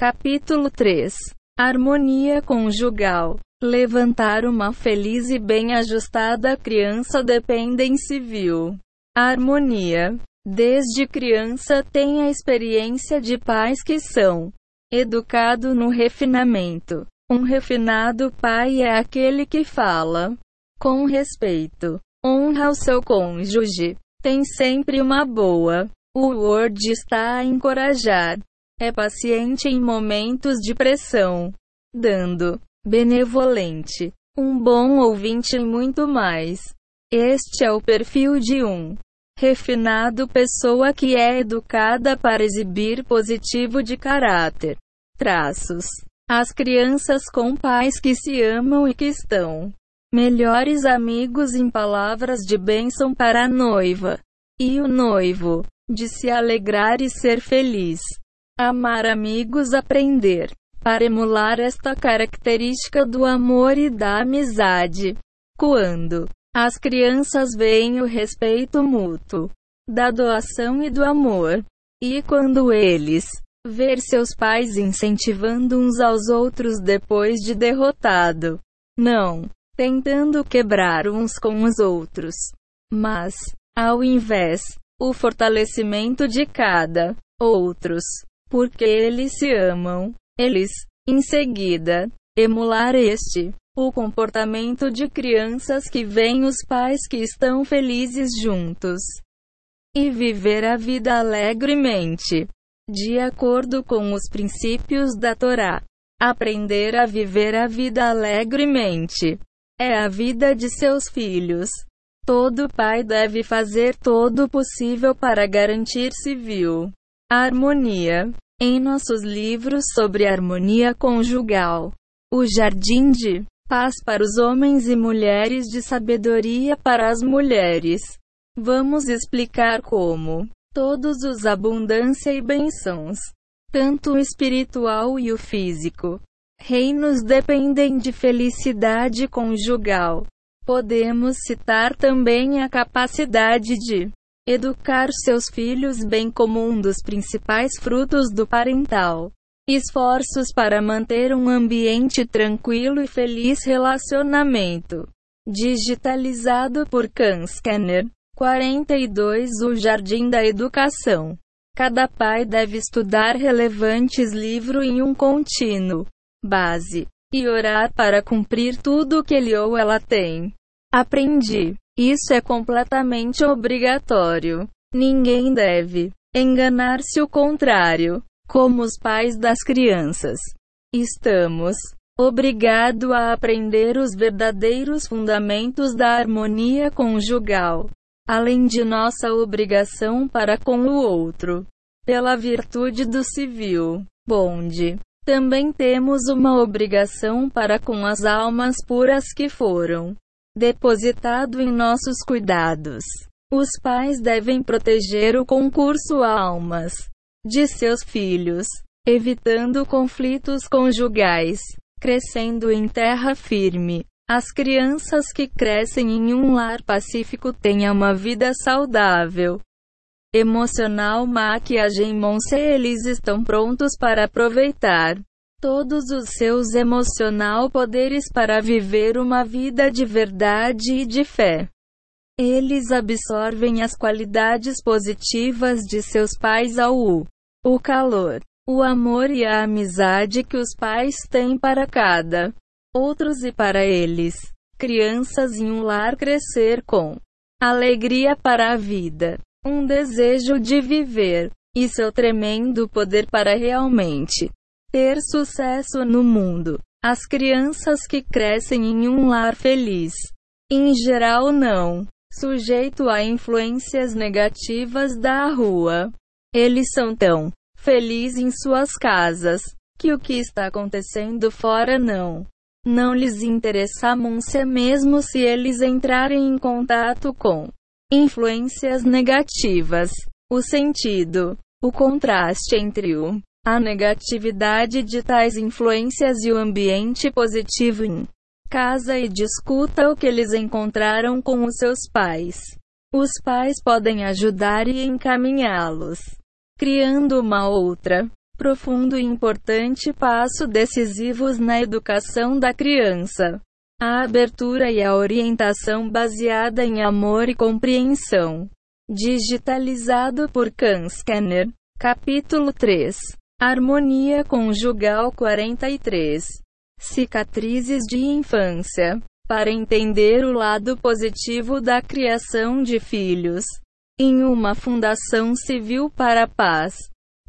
Capítulo 3 Harmonia conjugal. Levantar uma feliz e bem ajustada criança dependem civil. Harmonia. Desde criança tem a experiência de pais que são educado no refinamento. Um refinado pai é aquele que fala com respeito, honra o seu cônjuge, tem sempre uma boa. O Word está a encorajar. É paciente em momentos de pressão, dando benevolente, um bom ouvinte e muito mais. Este é o perfil de um refinado pessoa que é educada para exibir positivo de caráter. Traços. As crianças com pais que se amam e que estão melhores amigos em palavras de bênção para a noiva. E o noivo, de se alegrar e ser feliz. Amar amigos aprender. Para emular esta característica do amor e da amizade. Quando as crianças veem o respeito mútuo, da doação e do amor. E quando eles ver seus pais incentivando uns aos outros depois de derrotado, não tentando quebrar uns com os outros, mas, ao invés, o fortalecimento de cada outros, porque eles se amam, eles, em seguida, emular este o comportamento de crianças que veem os pais que estão felizes juntos. E viver a vida alegremente. De acordo com os princípios da Torá. Aprender a viver a vida alegremente. É a vida de seus filhos. Todo pai deve fazer todo o possível para garantir civil harmonia. Em nossos livros sobre harmonia conjugal, o Jardim de Paz para os homens e mulheres de sabedoria para as mulheres. Vamos explicar como todos os abundância e bênçãos, tanto o espiritual e o físico, reinos dependem de felicidade conjugal. Podemos citar também a capacidade de educar seus filhos bem como um dos principais frutos do parental Esforços para manter um ambiente tranquilo e feliz relacionamento. Digitalizado por Khan Scanner. 42 O Jardim da Educação. Cada pai deve estudar relevantes livro em um contínuo base e orar para cumprir tudo que ele ou ela tem. Aprendi. Isso é completamente obrigatório. Ninguém deve enganar-se o contrário como os pais das crianças. Estamos obrigado a aprender os verdadeiros fundamentos da harmonia conjugal, além de nossa obrigação para com o outro, pela virtude do civil bonde. Também temos uma obrigação para com as almas puras que foram depositado em nossos cuidados. Os pais devem proteger o concurso almas de seus filhos, evitando conflitos conjugais, crescendo em terra firme. As crianças que crescem em um lar pacífico têm uma vida saudável. Emocional maquiagem Monse eles estão prontos para aproveitar todos os seus emocional poderes para viver uma vida de verdade e de fé. Eles absorvem as qualidades positivas de seus pais ao U. O calor, o amor e a amizade que os pais têm para cada outros e para eles. Crianças em um lar crescer com alegria para a vida, um desejo de viver e seu tremendo poder para realmente ter sucesso no mundo. As crianças que crescem em um lar feliz, em geral não sujeito a influências negativas da rua. Eles são tão felizes em suas casas que o que está acontecendo fora não não lhes interessa Múncia mesmo se eles entrarem em contato com influências negativas. O sentido, o contraste entre o a negatividade de tais influências e o ambiente positivo em casa e discuta o que eles encontraram com os seus pais. Os pais podem ajudar e encaminhá-los, criando uma outra profundo e importante passo decisivos na educação da criança. A abertura e a orientação baseada em amor e compreensão. Digitalizado por Can Scanner. Capítulo 3. Harmonia conjugal 43. Cicatrizes de infância. Para entender o lado positivo da criação de filhos. Em uma fundação civil para a paz,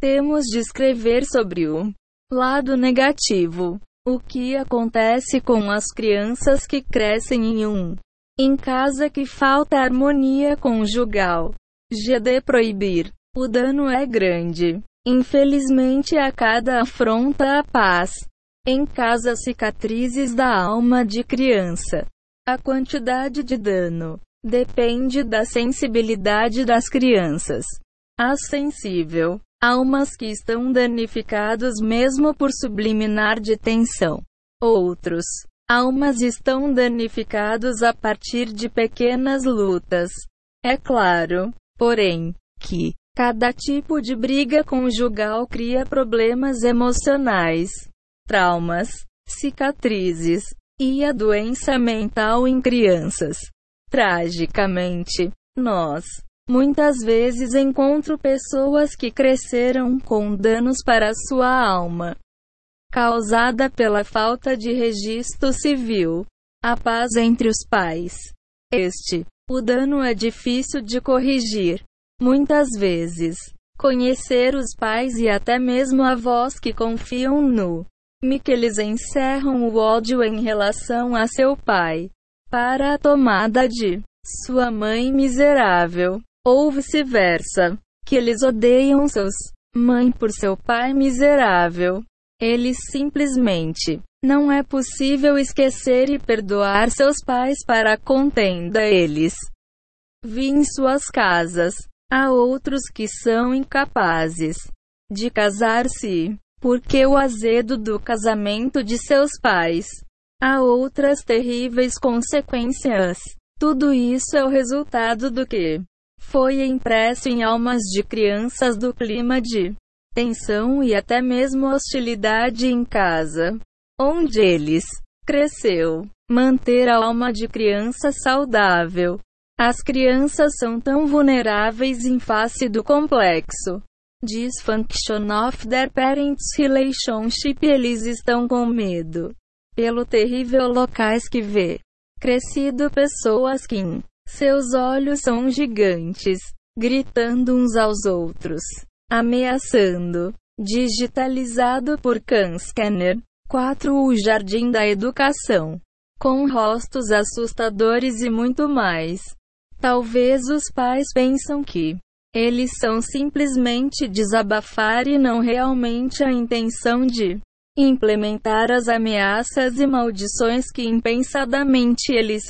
temos de escrever sobre o lado negativo. O que acontece com as crianças que crescem em um em casa que falta harmonia conjugal? GD proibir. O dano é grande. Infelizmente, a cada afronta a paz. Em casa, cicatrizes da alma de criança. A quantidade de dano depende da sensibilidade das crianças. A sensível Almas que estão danificados mesmo por subliminar de tensão. Outros. Almas estão danificados a partir de pequenas lutas. É claro, porém, que cada tipo de briga conjugal cria problemas emocionais, traumas, cicatrizes e a doença mental em crianças. Tragicamente, nós Muitas vezes encontro pessoas que cresceram com danos para sua alma, causada pela falta de registro civil. A paz entre os pais. Este, o dano é difícil de corrigir. Muitas vezes, conhecer os pais e até mesmo avós que confiam no me que eles encerram o ódio em relação a seu pai para a tomada de sua mãe miserável ou vice-versa, que eles odeiam seus mãe por seu pai miserável. Eles simplesmente não é possível esquecer e perdoar seus pais para a contenda eles. Vi em suas casas. Há outros que são incapazes de casar-se, porque o azedo do casamento de seus pais. Há outras terríveis consequências. Tudo isso é o resultado do que foi impresso em almas de crianças do clima de tensão e até mesmo hostilidade em casa, onde eles cresceu. Manter a alma de criança saudável. As crianças são tão vulneráveis em face do complexo dysfunction of their parents' relationship. Eles estão com medo pelo terrível locais que vê crescido pessoas que seus olhos são gigantes, gritando uns aos outros, ameaçando. Digitalizado por Can Scanner. 4. O Jardim da Educação. Com rostos assustadores e muito mais. Talvez os pais pensam que eles são simplesmente desabafar e não realmente a intenção de implementar as ameaças e maldições que impensadamente eles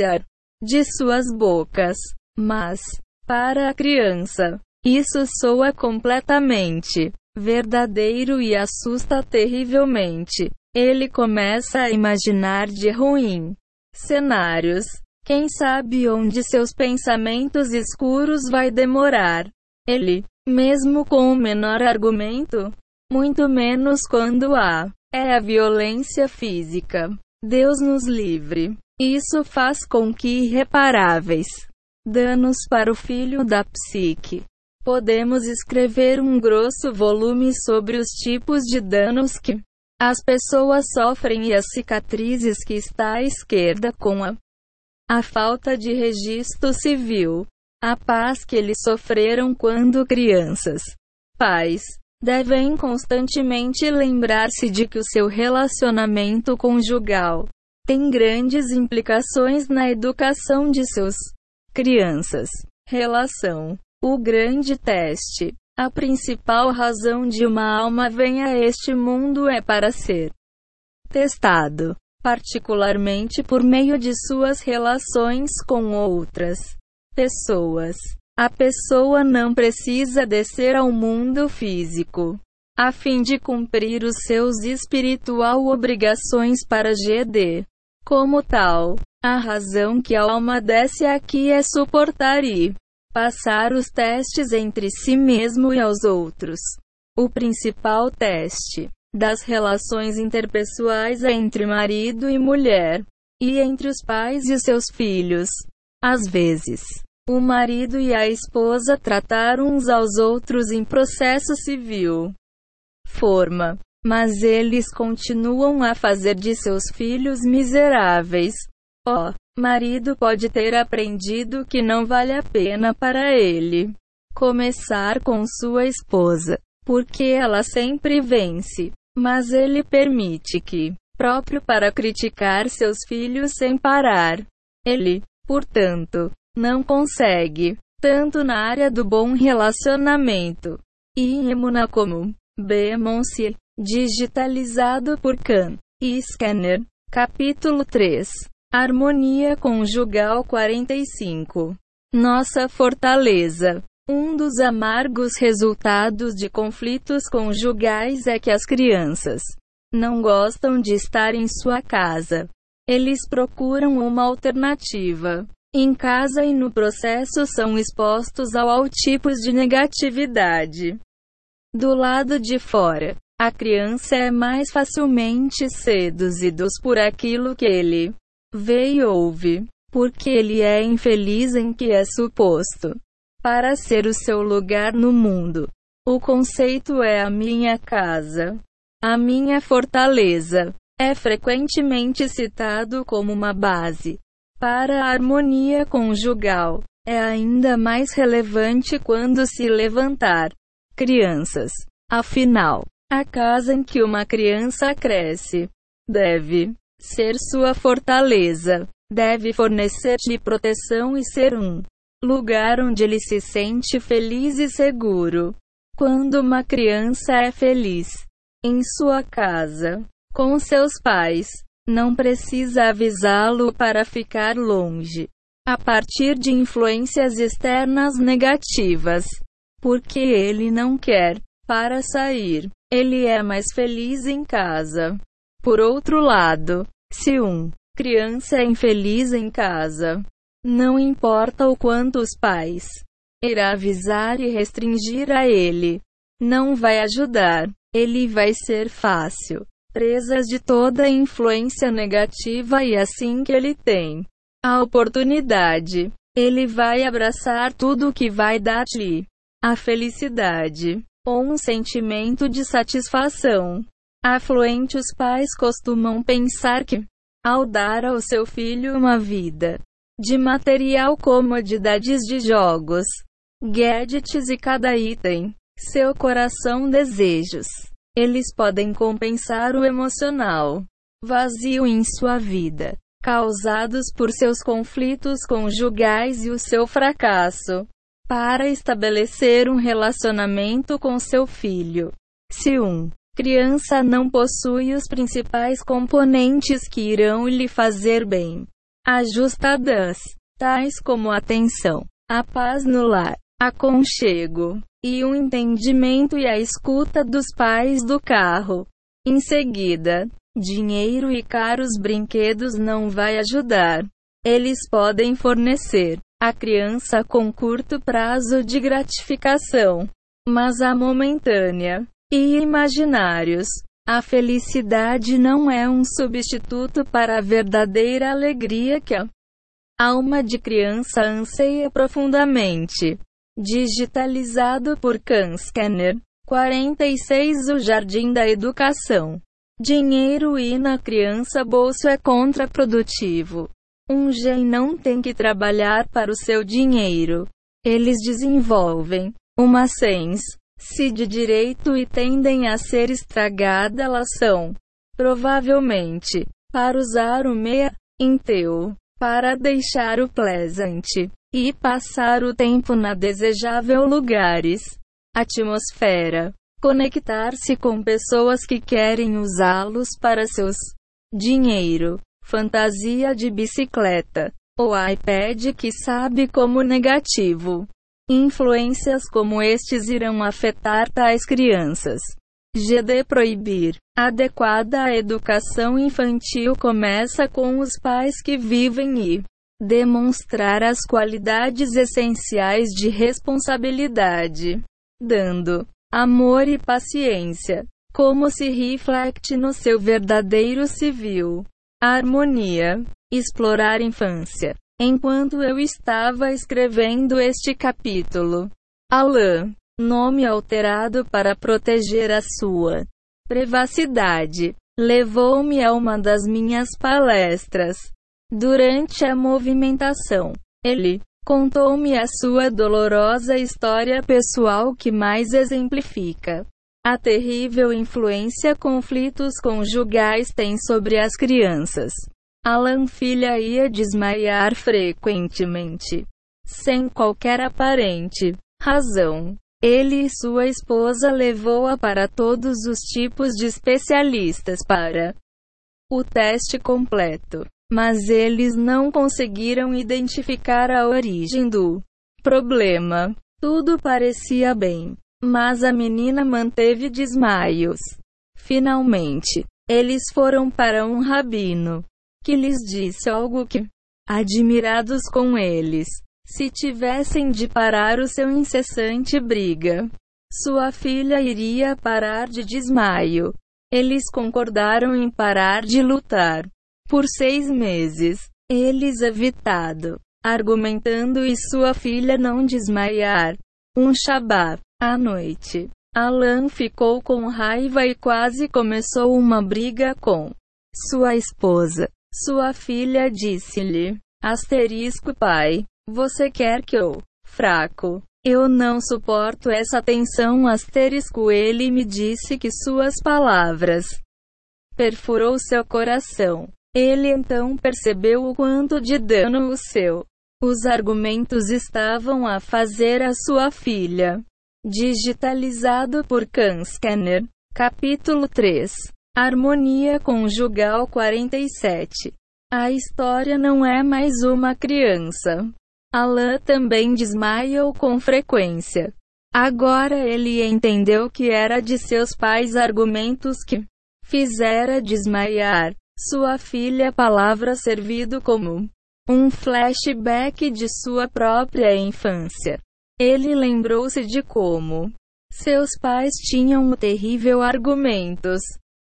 de suas bocas. Mas, para a criança, isso soa completamente verdadeiro e assusta terrivelmente. Ele começa a imaginar de ruim cenários. Quem sabe onde seus pensamentos escuros vai demorar. Ele, mesmo com o menor argumento, muito menos quando há, é a violência física. Deus nos livre. Isso faz com que irreparáveis danos para o filho da psique. Podemos escrever um grosso volume sobre os tipos de danos que as pessoas sofrem e as cicatrizes que está à esquerda com a, a falta de registro civil, a paz que eles sofreram quando crianças. Pais devem constantemente lembrar-se de que o seu relacionamento conjugal tem grandes implicações na educação de seus crianças. Relação. O grande teste. A principal razão de uma alma vir a este mundo é para ser testado, particularmente por meio de suas relações com outras pessoas. A pessoa não precisa descer ao mundo físico a fim de cumprir os seus espiritual obrigações para GD. Como tal, a razão que a alma desce aqui é suportar e passar os testes entre si mesmo e aos outros. O principal teste das relações interpessoais entre marido e mulher, e entre os pais e seus filhos. Às vezes, o marido e a esposa tratar uns aos outros em processo civil. Forma. Mas eles continuam a fazer de seus filhos miseráveis. O oh, marido pode ter aprendido que não vale a pena para ele começar com sua esposa, porque ela sempre vence. Mas ele permite que, próprio para criticar seus filhos sem parar. Ele, portanto, não consegue, tanto na área do bom relacionamento e emuna como Bemonce, digitalizado por Khan e Scanner. Capítulo 3 Harmonia Conjugal 45 Nossa Fortaleza um dos amargos resultados de conflitos conjugais é que as crianças não gostam de estar em sua casa. Eles procuram uma alternativa. Em casa e no processo são expostos ao tipos de negatividade. Do lado de fora, a criança é mais facilmente seduzido por aquilo que ele vê e ouve, porque ele é infeliz em que é suposto para ser o seu lugar no mundo. O conceito é a minha casa, a minha fortaleza. É frequentemente citado como uma base para a harmonia conjugal. É ainda mais relevante quando se levantar crianças. Afinal, a casa em que uma criança cresce deve ser sua fortaleza, deve fornecer-lhe proteção e ser um lugar onde ele se sente feliz e seguro. Quando uma criança é feliz em sua casa, com seus pais, não precisa avisá-lo para ficar longe. A partir de influências externas negativas. Porque ele não quer, para sair. Ele é mais feliz em casa. Por outro lado, se um criança é infeliz em casa, não importa o quanto os pais irá avisar e restringir a ele, não vai ajudar. Ele vai ser fácil, presas de toda influência negativa e assim que ele tem a oportunidade, ele vai abraçar tudo que vai dar-lhe a felicidade ou um sentimento de satisfação. Afluente os pais costumam pensar que, ao dar ao seu filho uma vida de material comodidades de jogos, gadgets e cada item. Seu coração desejos. Eles podem compensar o emocional vazio em sua vida, causados por seus conflitos conjugais e o seu fracasso, para estabelecer um relacionamento com seu filho. Se um criança não possui os principais componentes que irão lhe fazer bem, ajustadas, tais como atenção, a paz no lar, aconchego, e o entendimento e a escuta dos pais do carro. Em seguida, dinheiro e caros brinquedos não vai ajudar. Eles podem fornecer a criança com curto prazo de gratificação, mas a momentânea e imaginários a felicidade não é um substituto para a verdadeira alegria que a alma de criança anseia profundamente. Digitalizado por Khan Scanner. 46 O Jardim da Educação. Dinheiro e na criança bolso é contraprodutivo. Um gen não tem que trabalhar para o seu dinheiro. Eles desenvolvem uma sens se de direito e tendem a ser estragada elas são, provavelmente, para usar o meia, inteu, para deixar o pleasant, e passar o tempo na desejável lugares, atmosfera, conectar-se com pessoas que querem usá-los para seus dinheiro, fantasia de bicicleta, ou iPad que sabe como negativo. Influências como estes irão afetar tais crianças. GD proibir. Adequada educação infantil começa com os pais que vivem e demonstrar as qualidades essenciais de responsabilidade, dando amor e paciência. Como se reflete no seu verdadeiro civil. Harmonia. Explorar infância. Enquanto eu estava escrevendo este capítulo, Alain, nome alterado para proteger a sua privacidade, levou-me a uma das minhas palestras. Durante a movimentação, ele contou-me a sua dolorosa história pessoal que mais exemplifica a terrível influência conflitos conjugais têm sobre as crianças. Alan filha ia desmaiar frequentemente, sem qualquer aparente razão. Ele e sua esposa levou-a para todos os tipos de especialistas para o teste completo, mas eles não conseguiram identificar a origem do problema. Tudo parecia bem, mas a menina manteve desmaios. Finalmente, eles foram para um rabino, que lhes disse algo que, admirados com eles, se tivessem de parar o seu incessante briga, sua filha iria parar de desmaio. Eles concordaram em parar de lutar. Por seis meses, eles evitado, argumentando e sua filha não desmaiar. Um Shabat, à noite, Alan ficou com raiva e quase começou uma briga com sua esposa. Sua filha disse-lhe: Asterisco pai, você quer que eu, fraco, eu não suporto essa tensão asterisco ele me disse que suas palavras perfurou seu coração. Ele então percebeu o quanto de dano o seu os argumentos estavam a fazer a sua filha. Digitalizado por Khan Scanner. Capítulo 3 Harmonia conjugal 47. A história não é mais uma criança. Alain também desmaiou com frequência. Agora ele entendeu que era de seus pais argumentos que fizera desmaiar sua filha palavra servido como um flashback de sua própria infância. Ele lembrou-se de como seus pais tinham terrível argumentos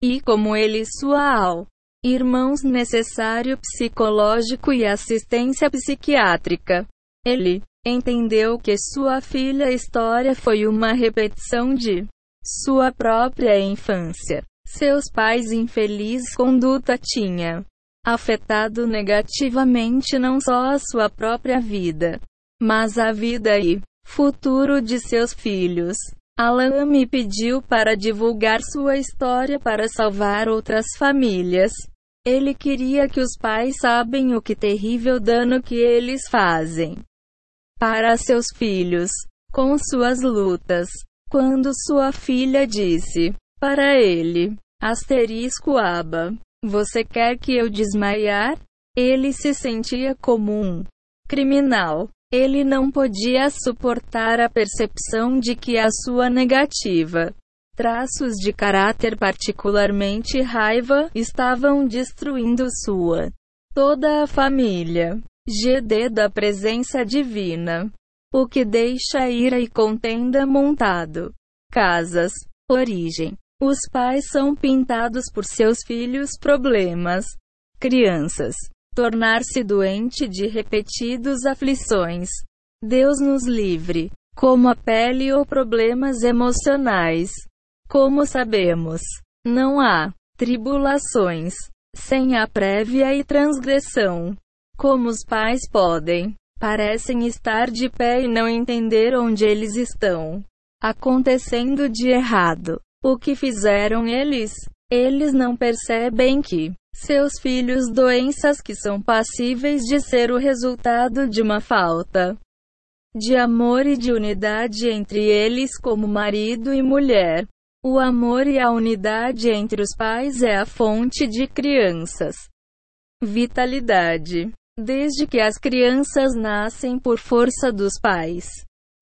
e como ele sua al. Irmãos necessário psicológico e assistência psiquiátrica. Ele entendeu que sua filha história foi uma repetição de sua própria infância. Seus pais infeliz conduta tinha afetado negativamente não só a sua própria vida, mas a vida e futuro de seus filhos. Alan me pediu para divulgar sua história para salvar outras famílias. Ele queria que os pais sabem o que terrível dano que eles fazem para seus filhos com suas lutas. Quando sua filha disse para ele, asterisco aba, você quer que eu desmaiar? Ele se sentia como um criminal. Ele não podia suportar a percepção de que a sua negativa, traços de caráter particularmente raiva, estavam destruindo sua toda a família. GD da presença divina. O que deixa ira e contenda montado. Casas. Origem. Os pais são pintados por seus filhos problemas. Crianças tornar-se doente de repetidos aflições. Deus nos livre, como a pele ou problemas emocionais. Como sabemos, não há tribulações sem a prévia e transgressão. Como os pais podem, parecem estar de pé e não entender onde eles estão acontecendo de errado. O que fizeram eles? Eles não percebem que seus filhos doenças que são passíveis de ser o resultado de uma falta de amor e de unidade entre eles como marido e mulher. O amor e a unidade entre os pais é a fonte de crianças. Vitalidade. Desde que as crianças nascem por força dos pais.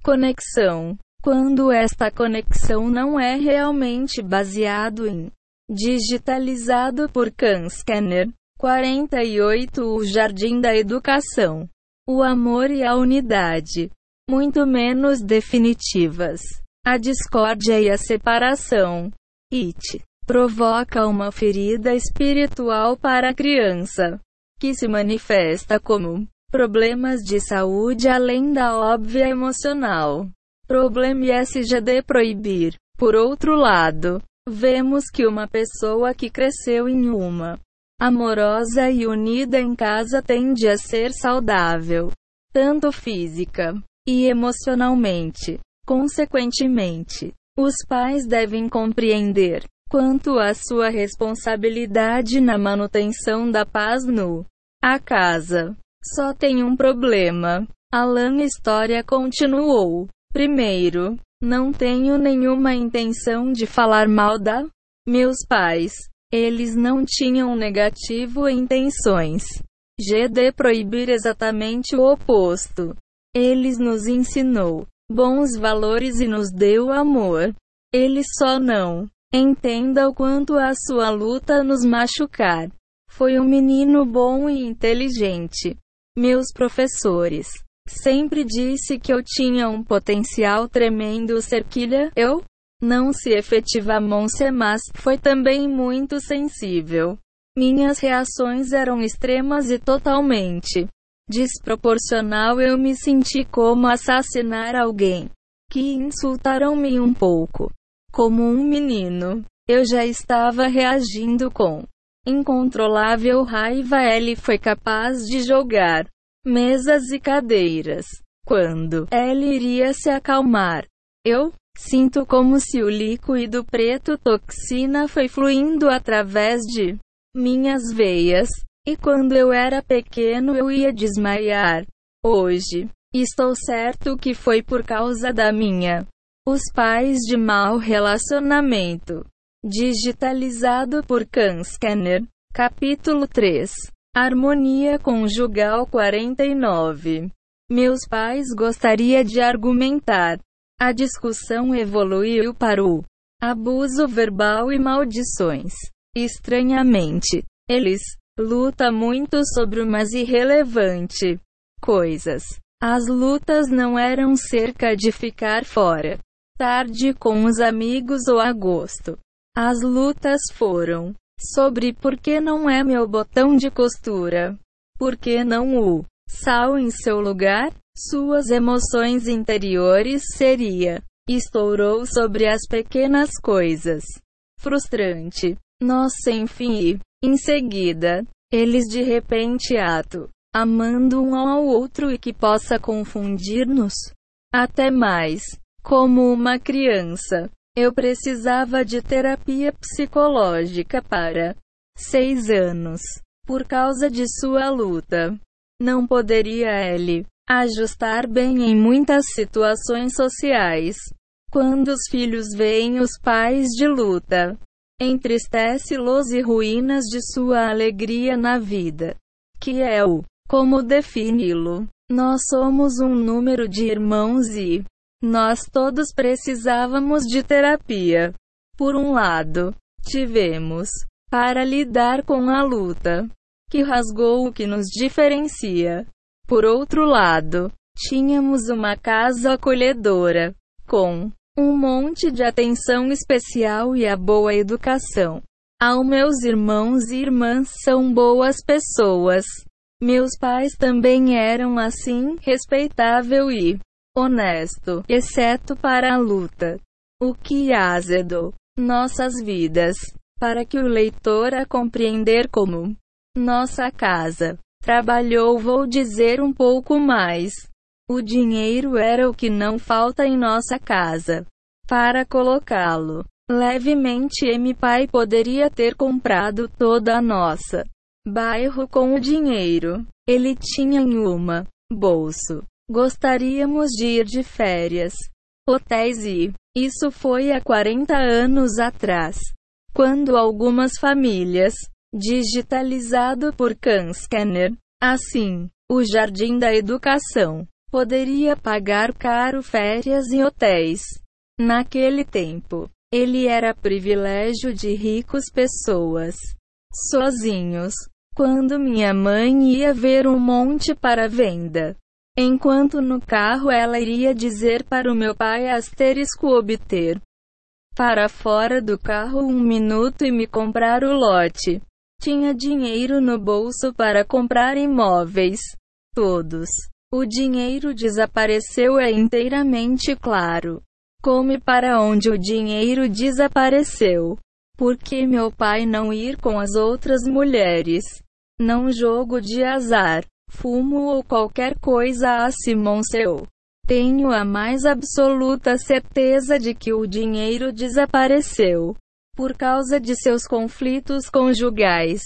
Conexão. Quando esta conexão não é realmente baseado em Digitalizado por Khan Scanner. 48 O Jardim da Educação. O amor e a unidade. Muito menos definitivas. a discórdia e a separação. It provoca uma ferida espiritual para a criança, que se manifesta como problemas de saúde além da óbvia emocional. Problema SGD proibir. Por outro lado, vemos que uma pessoa que cresceu em uma amorosa e unida em casa tende a ser saudável, tanto física e emocionalmente. Consequentemente, os pais devem compreender quanto à sua responsabilidade na manutenção da paz no a casa. Só tem um problema. Alan História continuou. Primeiro, não tenho nenhuma intenção de falar mal da meus pais. Eles não tinham negativo intenções. GD proibir exatamente o oposto. Eles nos ensinou bons valores e nos deu amor. Ele só não entenda o quanto a sua luta nos machucar. Foi um menino bom e inteligente. Meus professores sempre disse que eu tinha um potencial tremendo cerquilha. Eu não se efetivamente, mas foi também muito sensível. Minhas reações eram extremas e totalmente desproporcional eu me senti como assassinar alguém. Que insultaram-me um pouco. Como um menino. Eu já estava reagindo com incontrolável raiva. Ele foi capaz de jogar mesas e cadeiras. Quando ele iria se acalmar, eu sinto como se o líquido preto toxina foi fluindo através de minhas veias, e quando eu era pequeno eu ia desmaiar. Hoje, estou certo que foi por causa da minha. Os pais de mau relacionamento. Digitalizado por Khan Scanner. Capítulo 3. Harmonia conjugal 49. Meus pais gostaria de argumentar. A discussão evoluiu para o abuso verbal e maldições. Estranhamente, eles luta muito sobre umas irrelevante coisas. As lutas não eram cerca de ficar fora tarde com os amigos ou agosto. As lutas foram sobre por que não é meu botão de costura, por que não o sal em seu lugar, suas emoções interiores seria estourou sobre as pequenas coisas. Frustrante. Nossa, enfim, em seguida, eles de repente ato, amando um ao outro e que possa confundir-nos. Até mais, como uma criança. Eu precisava de terapia psicológica para seis anos, por causa de sua luta. Não poderia ele ajustar bem em muitas situações sociais. Quando os filhos veem os pais de luta, entristece-los e ruínas de sua alegria na vida. Que é o como defini-lo. Nós somos um número de irmãos e nós todos precisávamos de terapia. Por um lado, tivemos para lidar com a luta que rasgou o que nos diferencia. Por outro lado, tínhamos uma casa acolhedora com um monte de atenção especial e a boa educação. Ao meus irmãos e irmãs são boas pessoas. Meus pais também eram assim, respeitável e honesto, exceto para a luta. O que azedo nossas vidas, para que o leitor a compreender como nossa casa trabalhou, vou dizer um pouco mais. O dinheiro era o que não falta em nossa casa. Para colocá-lo levemente, M. Pai poderia ter comprado toda a nossa bairro com o dinheiro. Ele tinha em uma bolso. Gostaríamos de ir de férias, hotéis e isso foi há 40 anos atrás, quando algumas famílias, digitalizado por Khan Scanner, assim, o Jardim da Educação, poderia pagar caro férias e hotéis. Naquele tempo, ele era privilégio de ricos pessoas. Sozinhos. Quando minha mãe ia ver um monte para venda, Enquanto no carro ela iria dizer para o meu pai asterisco obter para fora do carro um minuto e me comprar o lote. Tinha dinheiro no bolso para comprar imóveis. Todos. O dinheiro desapareceu é inteiramente claro. Como e para onde o dinheiro desapareceu? Por que meu pai não ir com as outras mulheres? Não jogo de azar fumo ou qualquer coisa a Simon seu. Tenho a mais absoluta certeza de que o dinheiro desapareceu por causa de seus conflitos conjugais.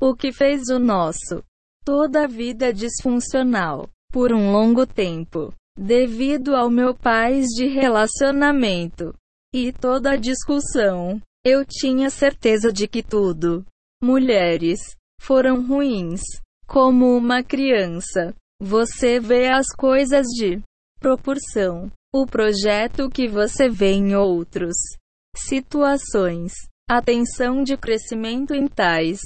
O que fez o nosso toda a vida disfuncional por um longo tempo, devido ao meu pai de relacionamento e toda a discussão. Eu tinha certeza de que tudo, mulheres, foram ruins. Como uma criança, você vê as coisas de proporção. O projeto que você vê em outros situações. Atenção de crescimento em tais.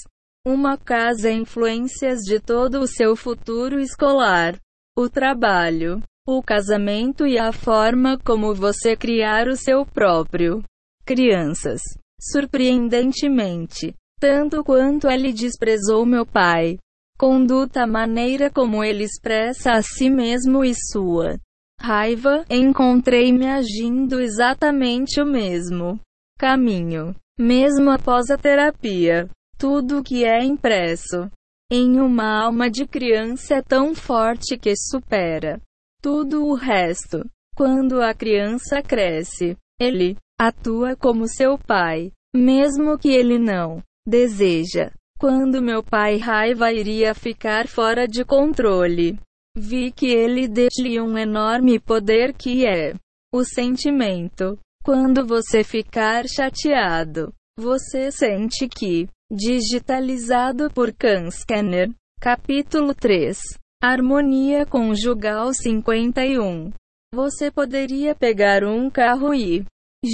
Uma casa influências de todo o seu futuro escolar. O trabalho, o casamento e a forma como você criar o seu próprio. Crianças. Surpreendentemente, tanto quanto ele desprezou meu pai, conduta a maneira como ele expressa a si mesmo e sua raiva, encontrei-me agindo exatamente o mesmo caminho. Mesmo após a terapia, tudo que é impresso em uma alma de criança é tão forte que supera tudo o resto. Quando a criança cresce, ele atua como seu pai, mesmo que ele não deseja. Quando meu pai raiva iria ficar fora de controle, vi que ele deixa um enorme poder que é o sentimento. Quando você ficar chateado, você sente que, digitalizado por Khan Scanner, capítulo 3, Harmonia Conjugal 51. Você poderia pegar um carro e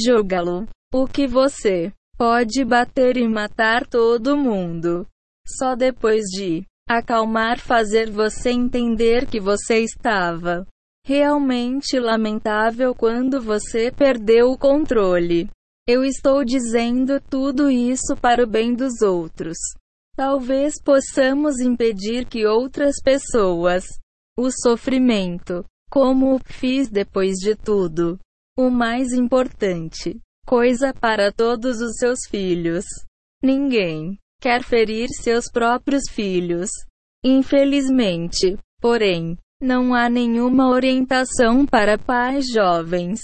jogá-lo. O que você pode bater e matar todo mundo. Só depois de acalmar fazer você entender que você estava realmente lamentável quando você perdeu o controle. Eu estou dizendo tudo isso para o bem dos outros. Talvez possamos impedir que outras pessoas o sofrimento, como fiz depois de tudo. O mais importante coisa para todos os seus filhos. Ninguém quer ferir seus próprios filhos. Infelizmente, porém, não há nenhuma orientação para pais jovens.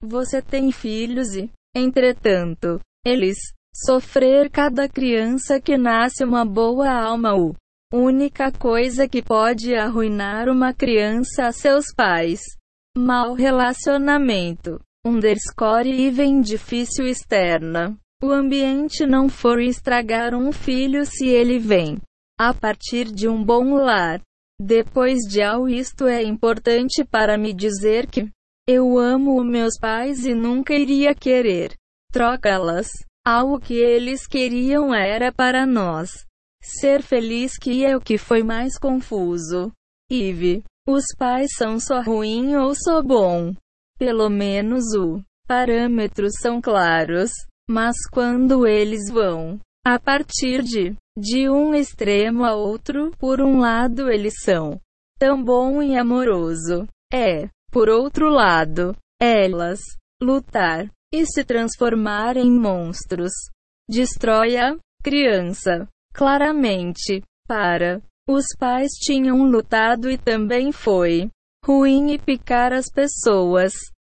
Você tem filhos e, entretanto, eles sofrer cada criança que nasce uma boa alma o única coisa que pode arruinar uma criança a seus pais. Mal relacionamento underscore e vem difícil externa. O ambiente não for estragar um filho se ele vem a partir de um bom lar. Depois de ao isto é importante para me dizer que eu amo meus pais e nunca iria querer trocá-las. Algo que eles queriam era para nós ser feliz que é o que foi mais confuso. Ive, os pais são só ruim ou só bom. Pelo menos o parâmetros são claros, mas quando eles vão a partir de de um extremo a outro, por um lado eles são tão bom e amoroso. É, por outro lado, elas lutar e se transformar em monstros. Destrói a criança. Claramente, para os pais tinham lutado e também foi ruim e picar as pessoas.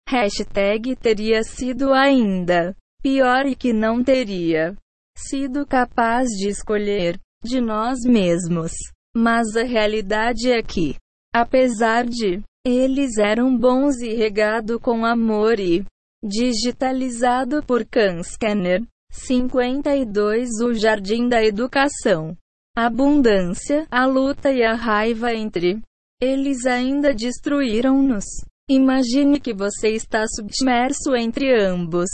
Hashtag teria sido ainda pior e que não teria sido capaz de escolher de nós mesmos. Mas a realidade é que, apesar de eles eram bons e regado com amor e digitalizado por Khan Scanner 52 O Jardim da Educação. Abundância, a luta e a raiva entre eles ainda destruíram-nos. Imagine que você está submerso entre ambos.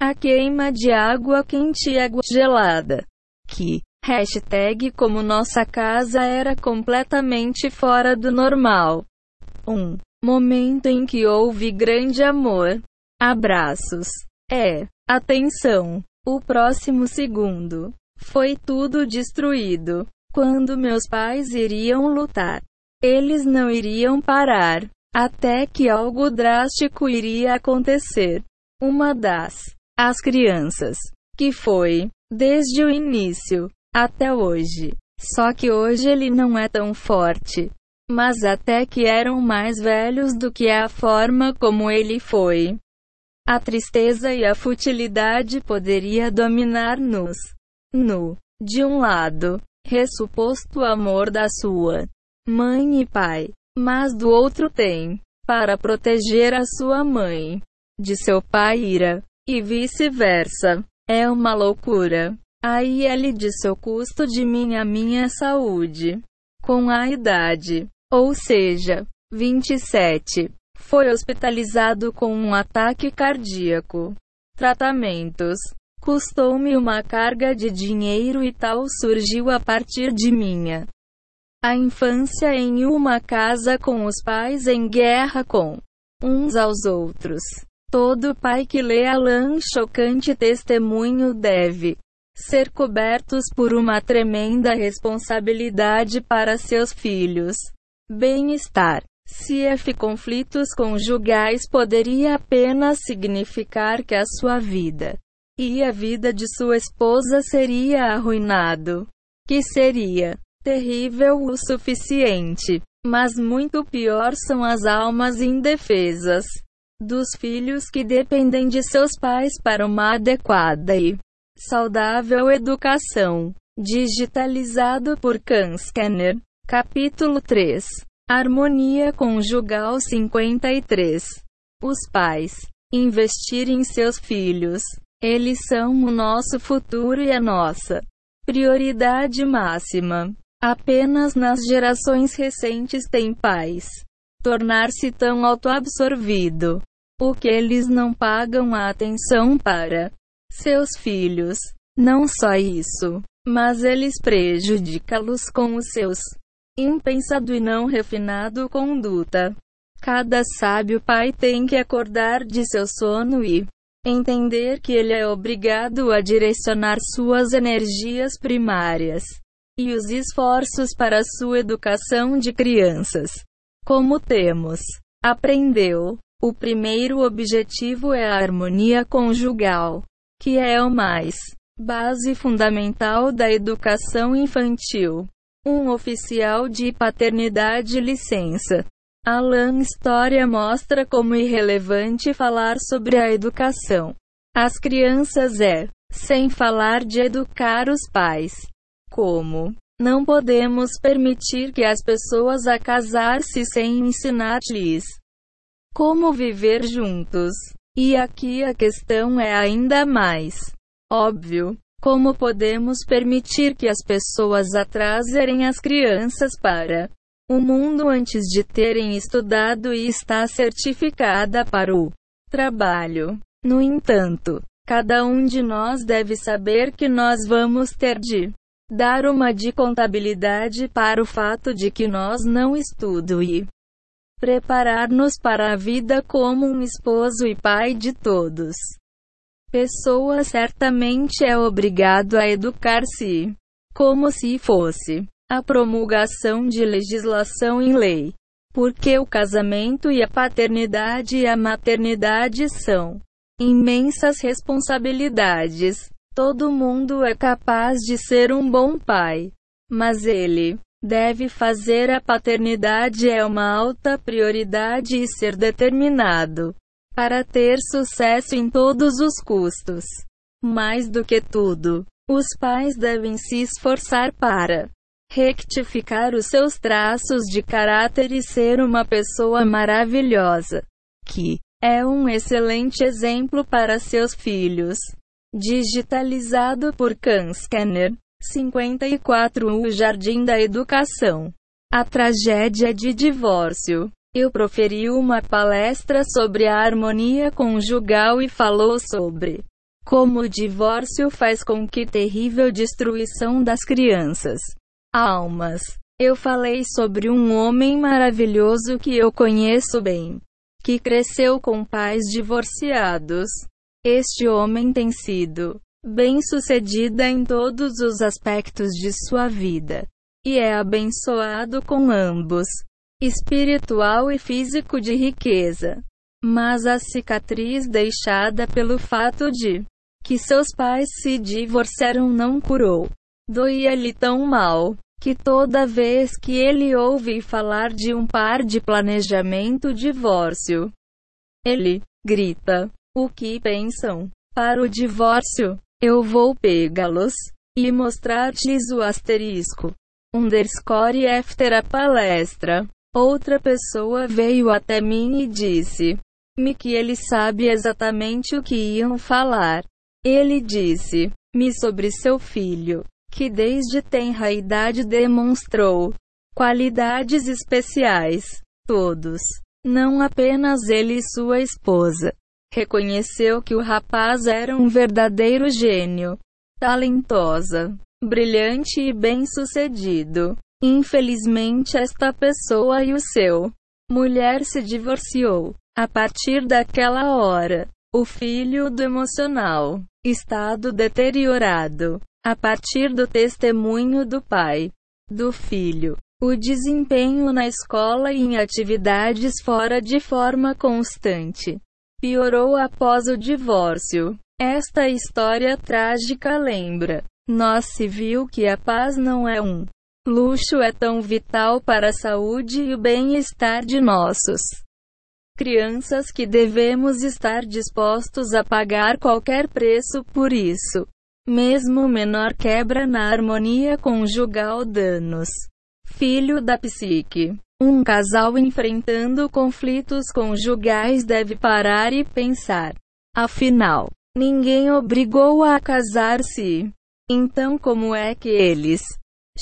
A queima de água quente e água gelada. Que, hashtag como nossa casa era completamente fora do normal. Um momento em que houve grande amor. Abraços. É. Atenção. O próximo segundo. Foi tudo destruído. Quando meus pais iriam lutar. Eles não iriam parar. Até que algo drástico iria acontecer. Uma das. As crianças. Que foi. Desde o início. Até hoje. Só que hoje ele não é tão forte. Mas até que eram mais velhos do que a forma como ele foi. A tristeza e a futilidade poderia dominar-nos. No, de um lado, ressuposto amor da sua mãe e pai, mas do outro tem, para proteger a sua mãe, de seu pai ira, e vice-versa. É uma loucura. Aí ele de seu custo de mim a minha saúde. Com a idade, ou seja, 27. Foi hospitalizado com um ataque cardíaco. Tratamentos. Custou-me uma carga de dinheiro e tal surgiu a partir de minha. A infância em uma casa com os pais em guerra com uns aos outros. Todo pai que lê Alain chocante testemunho deve ser cobertos por uma tremenda responsabilidade para seus filhos. Bem-estar. CF conflitos conjugais poderia apenas significar que a sua vida e a vida de sua esposa seria arruinado. Que seria terrível o suficiente. Mas muito pior são as almas indefesas dos filhos que dependem de seus pais para uma adequada e saudável educação. Digitalizado por Can Scanner. Capítulo 3 Harmonia conjugal 53. Os pais. Investir em seus filhos. Eles são o nosso futuro e a nossa prioridade máxima. Apenas nas gerações recentes tem pais tornar-se tão autoabsorvido. O que eles não pagam a atenção para seus filhos. Não só isso, mas eles prejudicam-los com os seus impensado e não refinado conduta. Cada sábio pai tem que acordar de seu sono e entender que ele é obrigado a direcionar suas energias primárias e os esforços para sua educação de crianças. Como temos aprendeu, o primeiro objetivo é a harmonia conjugal, que é o mais base fundamental da educação infantil. Um oficial de paternidade licença. Alan História mostra como irrelevante falar sobre a educação. As crianças é, sem falar de educar os pais. Como? Não podemos permitir que as pessoas a casar-se sem ensinar-lhes como viver juntos. E aqui a questão é ainda mais óbvio. Como podemos permitir que as pessoas atrasem as crianças para o mundo antes de terem estudado e estar certificada para o trabalho? No entanto, cada um de nós deve saber que nós vamos ter de dar uma de contabilidade para o fato de que nós não estudo e preparar-nos para a vida como um esposo e pai de todos pessoa certamente é obrigado a educar-se, como se fosse a promulgação de legislação em lei. Porque o casamento e a paternidade e a maternidade são imensas responsabilidades. Todo mundo é capaz de ser um bom pai, mas ele deve fazer a paternidade é uma alta prioridade e ser determinado para ter sucesso em todos os custos. Mais do que tudo, os pais devem se esforçar para rectificar os seus traços de caráter e ser uma pessoa maravilhosa, que é um excelente exemplo para seus filhos. Digitalizado por Can Scanner 54 O Jardim da Educação. A tragédia de divórcio. Eu proferi uma palestra sobre a harmonia conjugal e falou sobre como o divórcio faz com que terrível destruição das crianças, almas, Eu falei sobre um homem maravilhoso que eu conheço bem, que cresceu com pais divorciados. Este homem tem sido bem-sucedida em todos os aspectos de sua vida e é abençoado com ambos, espiritual e físico de riqueza. Mas a cicatriz deixada pelo fato de que seus pais se divorciaram não curou. Doía-lhe tão mal que toda vez que ele ouve falar de um par de planejamento divórcio, ele grita: O que pensam? Para o divórcio, eu vou pegá-los e mostrar-lhes o asterisco. Underscore after a palestra. Outra pessoa veio até mim e disse-me que ele sabe exatamente o que iam falar. Ele disse-me sobre seu filho, que desde tenra idade demonstrou qualidades especiais. Todos, não apenas ele e sua esposa, reconheceu que o rapaz era um verdadeiro gênio, talentosa, brilhante e bem-sucedido. Infelizmente, esta pessoa e o seu mulher se divorciou. A partir daquela hora, o filho do emocional estado deteriorado. A partir do testemunho do pai, do filho, o desempenho na escola e em atividades fora de forma constante piorou após o divórcio. Esta história trágica lembra nós se viu que a paz não é um luxo é tão vital para a saúde e o bem-estar de nossos crianças que devemos estar dispostos a pagar qualquer preço por isso. Mesmo menor quebra na harmonia conjugal danos. Filho da psique. Um casal enfrentando conflitos conjugais deve parar e pensar. Afinal, ninguém obrigou a casar-se. Então, como é que eles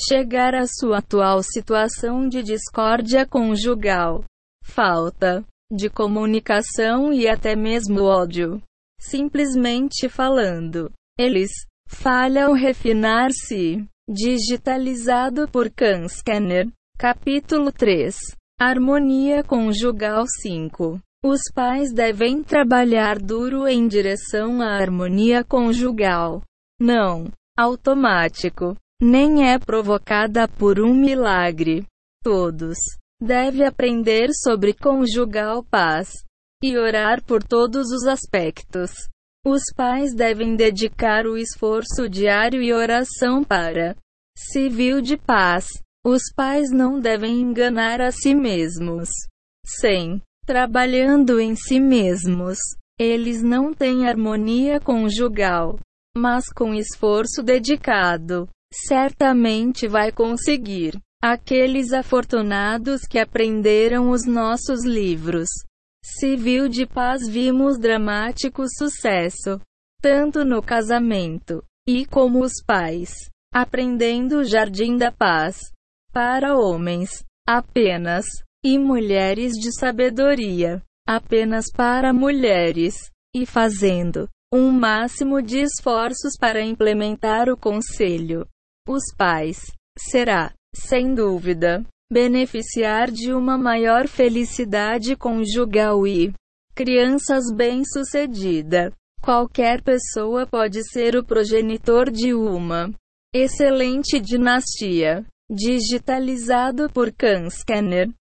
chegaram à sua atual situação de discórdia conjugal? Falta de comunicação e até mesmo ódio. Simplesmente falando, eles falham refinar-se. Digitalizado por Khan Scanner. Capítulo 3 Harmonia conjugal 5 Os pais devem trabalhar duro em direção à harmonia conjugal. Não automático, nem é provocada por um milagre. Todos devem aprender sobre conjugal paz e orar por todos os aspectos. Os pais devem dedicar o esforço diário e oração para civil de paz. Os pais não devem enganar a si mesmos. Sem trabalhando em si mesmos, eles não têm harmonia conjugal mas com esforço dedicado, certamente vai conseguir. Aqueles afortunados que aprenderam os nossos livros. Civil de Paz vimos dramático sucesso, tanto no casamento e como os pais, aprendendo o Jardim da Paz para homens apenas e mulheres de sabedoria apenas para mulheres e fazendo um máximo de esforços para implementar o conselho. Os pais será, sem dúvida, beneficiar de uma maior felicidade conjugal e crianças bem-sucedida. Qualquer pessoa pode ser o progenitor de uma excelente dinastia. Digitalizado por Khan Scanner.